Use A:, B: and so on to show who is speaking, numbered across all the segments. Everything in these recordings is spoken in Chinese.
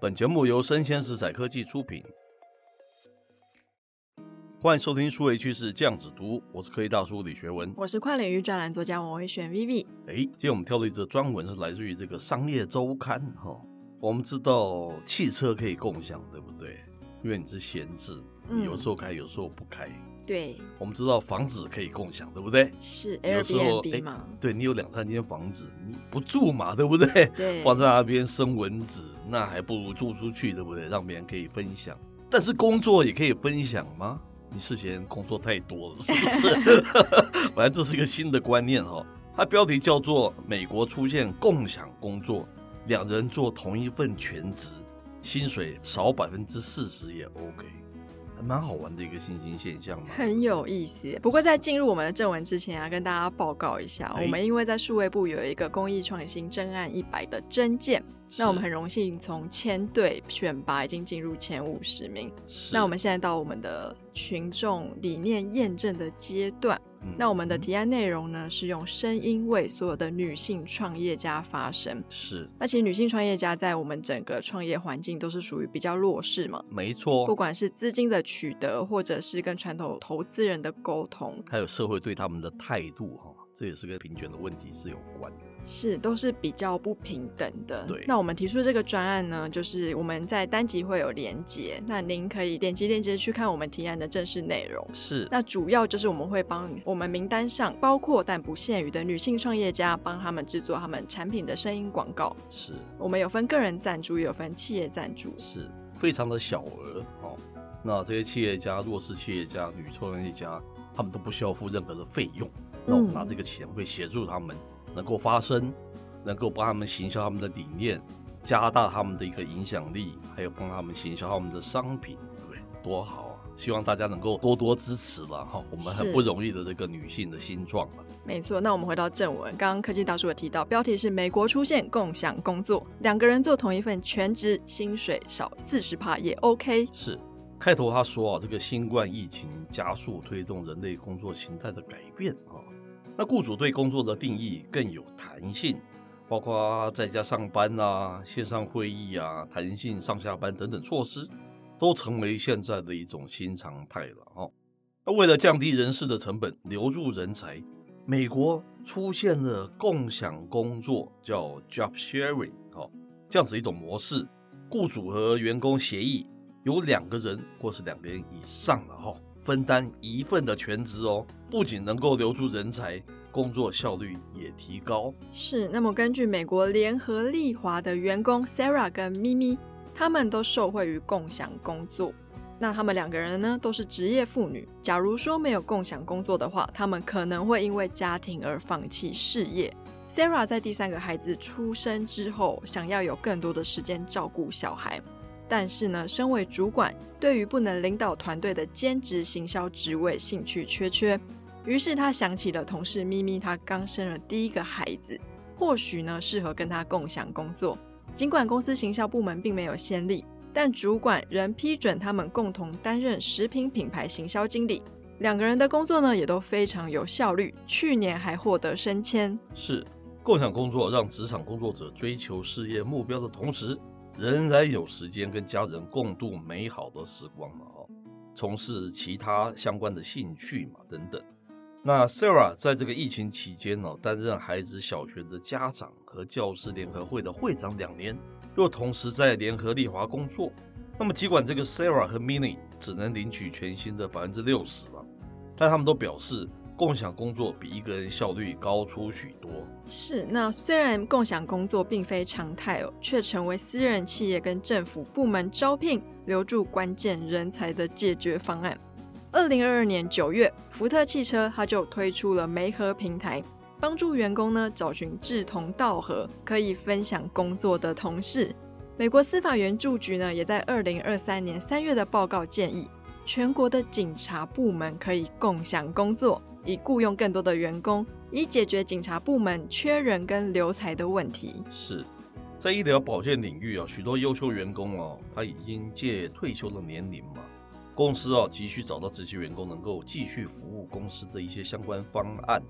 A: 本节目由生鲜食材科技出品，欢迎收听数位趋势酱子读，我是科技大叔李学文，
B: 我是跨领域专栏作家王维选 Vivi。
A: 哎，今天我们挑的一则专文是来自于这个商业周刊哈。我们知道汽车可以共享，对不对？因为你是闲置，你有时候开，有时候不开。
B: 对。
A: 我们知道房子可以共享，对不对？
B: 是
A: 有时候
B: Airbnb 嘛？
A: 对，你有两三间房子，你不住嘛，对不对？
B: 对。
A: 放在那边生蚊子。那还不如租出去，对不对？让别人可以分享。但是工作也可以分享吗？你事前工作太多了，是不是？反正这是一个新的观念哈。它标题叫做“美国出现共享工作，两人做同一份全职，薪水少百分之四十也 OK”。蛮好玩的一个新兴现象嘛，
B: 很有意思。不过在进入我们的正文之前啊，跟大家报告一下，我们因为在数位部有一个公益创新真案一百的真件，那我们很荣幸从千队选拔已经进入前五十名。那我们现在到我们的群众理念验证的阶段。那我们的提案内容呢，是用声音为所有的女性创业家发声。
A: 是，
B: 那其实女性创业家在我们整个创业环境都是属于比较弱势嘛。
A: 没错。
B: 不管是资金的取得，或者是跟传统投资人的沟通，
A: 还有社会对他们的态度，哈，这也是跟平权的问题是有关的。
B: 是，都是比较不平等的。
A: 对，
B: 那我们提出的这个专案呢，就是我们在单集会有连接，那您可以点击链接去看我们提案的正式内容。
A: 是，
B: 那主要就是我们会帮我们名单上包括但不限于的女性创业家，帮他们制作他们产品的声音广告。
A: 是，
B: 我们有分个人赞助，也有分企业赞助，
A: 是非常的小额哦。那这些企业家、弱势企业家、女创业家，他们都不需要付任何的费用，那我们拿这个钱会协助他们。能够发声，能够帮他们行销他们的理念，加大他们的一个影响力，还有帮他们行销他们的商品，对不对？多好啊！希望大家能够多多支持了哈，我们很不容易的这个女性的新状了。
B: 没错，那我们回到正文，刚刚科技大叔也提到，标题是美国出现共享工作，两个人做同一份全职，薪水少四十趴也 OK。
A: 是，开头他说啊，这个新冠疫情加速推动人类工作形态的改变啊。那雇主对工作的定义更有弹性，包括在家上班啊、线上会议啊、弹性上下班等等措施，都成为现在的一种新常态了哦。那为了降低人事的成本，留住人才，美国出现了共享工作，叫 job sharing 哦，这样子一种模式，雇主和员工协议，有两个人或是两个人以上了哈。分担一份的全职哦，不仅能够留住人才，工作效率也提高。
B: 是，那么根据美国联合利华的员工 Sarah 跟咪咪，他们都受惠于共享工作。那他们两个人呢，都是职业妇女。假如说没有共享工作的话，他们可能会因为家庭而放弃事业。Sarah 在第三个孩子出生之后，想要有更多的时间照顾小孩。但是呢，身为主管，对于不能领导团队的兼职行销职位兴趣缺缺。于是他想起了同事咪咪，她刚生了第一个孩子，或许呢适合跟他共享工作。尽管公司行销部门并没有先例，但主管仍批准他们共同担任食品品牌行销经理。两个人的工作呢也都非常有效率，去年还获得升迁。
A: 是共享工作让职场工作者追求事业目标的同时，仍然有时间跟家人共度美好的时光嘛？哦，从事其他相关的兴趣嘛，等等。那 Sarah 在这个疫情期间呢，担任孩子小学的家长和教师联合会的会长两年，又同时在联合利华工作。那么，尽管这个 Sarah 和 Mini 只能领取全薪的百分之六十了，但他们都表示。共享工作比一个人效率高出许多。
B: 是，那虽然共享工作并非常态哦，却成为私人企业跟政府部门招聘留住关键人才的解决方案。二零二二年九月，福特汽车它就推出了媒合平台，帮助员工呢找寻志同道合、可以分享工作的同事。美国司法援助局呢，也在二零二三年三月的报告建议，全国的警察部门可以共享工作，以雇佣更多的员工，以解决警察部门缺人跟留才的问题。
A: 是在医疗保健领域啊，许多优秀员工哦，他已经届退休的年龄嘛，公司啊急需找到这些员工能够继续服务公司的一些相关方案。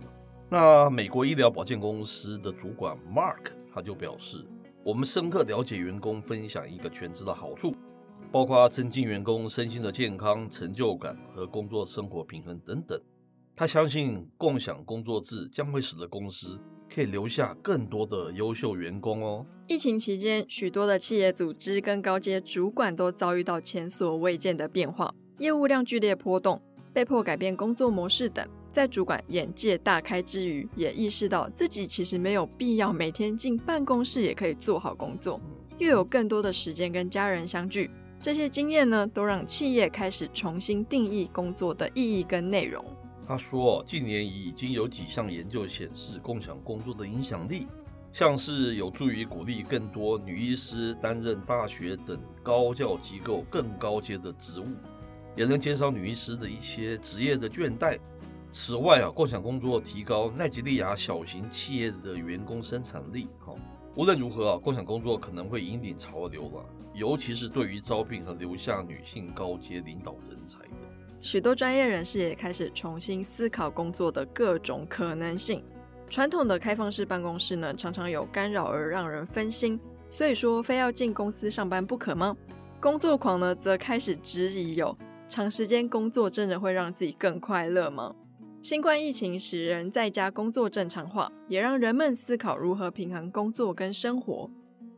A: 那美国医疗保健公司的主管 Mark 他就表示。我们深刻了解员工分享一个全职的好处，包括增进员工身心的健康、成就感和工作生活平衡等等。他相信共享工作制将会使得公司可以留下更多的优秀员工哦。
B: 疫情期间，许多的企业组织跟高阶主管都遭遇到前所未见的变化，业务量剧烈波动，被迫改变工作模式等。在主管眼界大开之余，也意识到自己其实没有必要每天进办公室也可以做好工作，又有更多的时间跟家人相聚。这些经验呢，都让企业开始重新定义工作的意义跟内容。
A: 他说，近年已经有几项研究显示，共享工作的影响力，像是有助于鼓励更多女医师担任大学等高教机构更高阶的职务，也能减少女医师的一些职业的倦怠。此外啊，共享工作提高奈及利亚小型企业的员工生产力。哈，无论如何啊，共享工作可能会引领潮流了，尤其是对于招聘和留下女性高阶领导人才的。
B: 许多专业人士也开始重新思考工作的各种可能性。传统的开放式办公室呢，常常有干扰而让人分心，所以说非要进公司上班不可吗？工作狂呢，则开始质疑有长时间工作真的会让自己更快乐吗？新冠疫情使人在家工作正常化，也让人们思考如何平衡工作跟生活。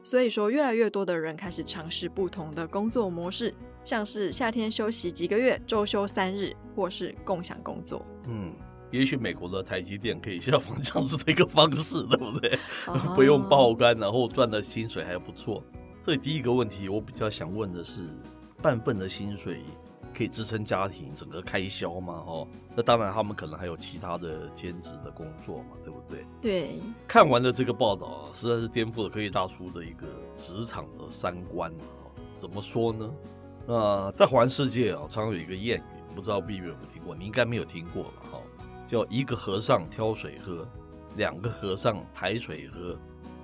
B: 所以说，越来越多的人开始尝试不同的工作模式，像是夏天休息几个月，周休三日，或是共享工作。
A: 嗯，也许美国的台积电可以效仿这样子的一个方式，对不对？不用爆肝，然后赚的薪水还不错。所以第一个问题，我比较想问的是，半份的薪水。可以支撑家庭整个开销嘛？哦，那当然，他们可能还有其他的兼职的工作嘛，对不对？
B: 对。看
A: 完了这个报道啊，实在是颠覆了科技大叔的一个职场的三观啊。怎么说呢？那在环世界啊，常有一个谚语，不知道 B B 有没有听过？你应该没有听过吧？哈，叫一个和尚挑水喝，两个和尚抬水喝，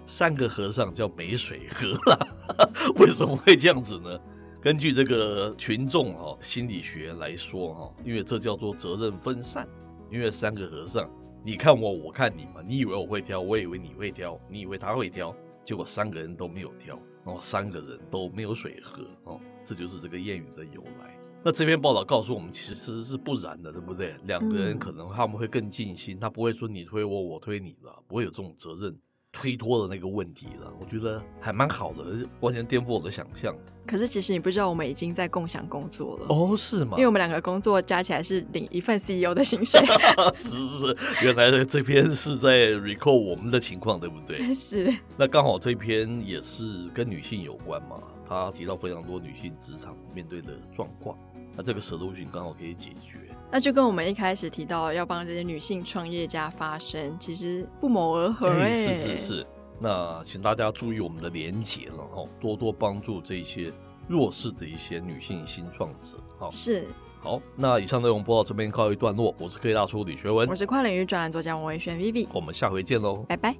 A: 三个和尚叫没水喝了。为什么会这样子呢？根据这个群众哈心理学来说哈，因为这叫做责任分散。因为三个和尚，你看我，我看你嘛，你以为我会挑，我以为你会挑，你以为他会挑，结果三个人都没有挑，然后三个人都没有水喝哦，这就是这个谚语的由来。那这篇报道告诉我们，其实是不然的，对不对？两个人可能他们会更尽心，他不会说你推我，我推你了，不会有这种责任。推脱的那个问题了，我觉得还蛮好的，完全颠覆我的想象。
B: 可是其实你不知道，我们已经在共享工作了
A: 哦？是吗？
B: 因为我们两个工作加起来是领一份 CEO 的薪水。
A: 是是是，原来的这篇是在 recall 我们的情况，对不对？
B: 是。
A: 那刚好这篇也是跟女性有关嘛，他提到非常多女性职场面对的状况，那这个 solution 刚好可以解决。
B: 那就跟我们一开始提到要帮这些女性创业家发声，其实不谋而合哎。
A: 是是是，那请大家注意我们的连结了哈，多多帮助这些弱势的一些女性新创者。好，
B: 是。
A: 好，那以上内容播到这边告一段落。我是科技大叔李学文，
B: 我是跨领域专栏作家王维轩 Vivi，
A: 我们下回见喽，
B: 拜拜。